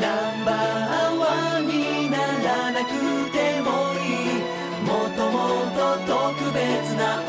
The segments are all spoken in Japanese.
ナンバーワンにならなくてもいい。もともと特別な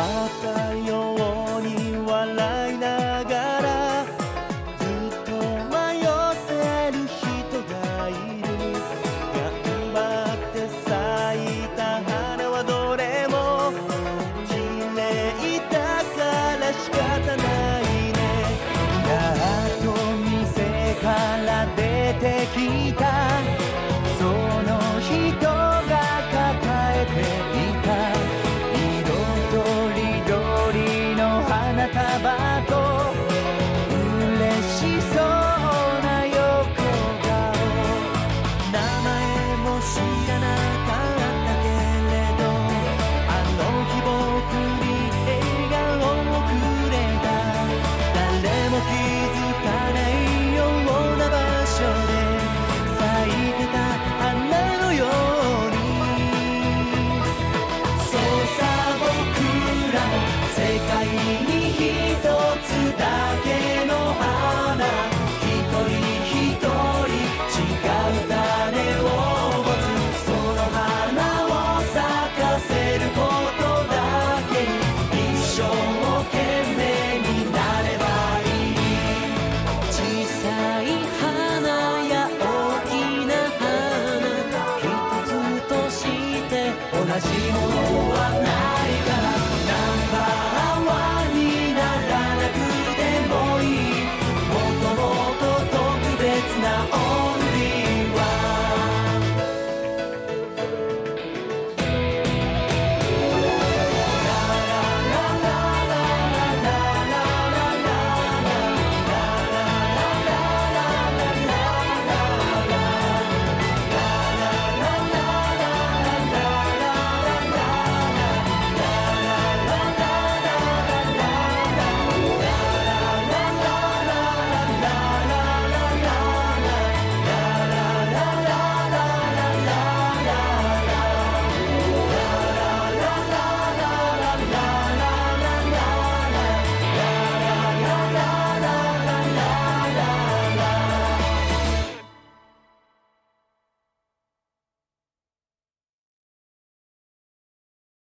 またよ同じものはないからナンバーワン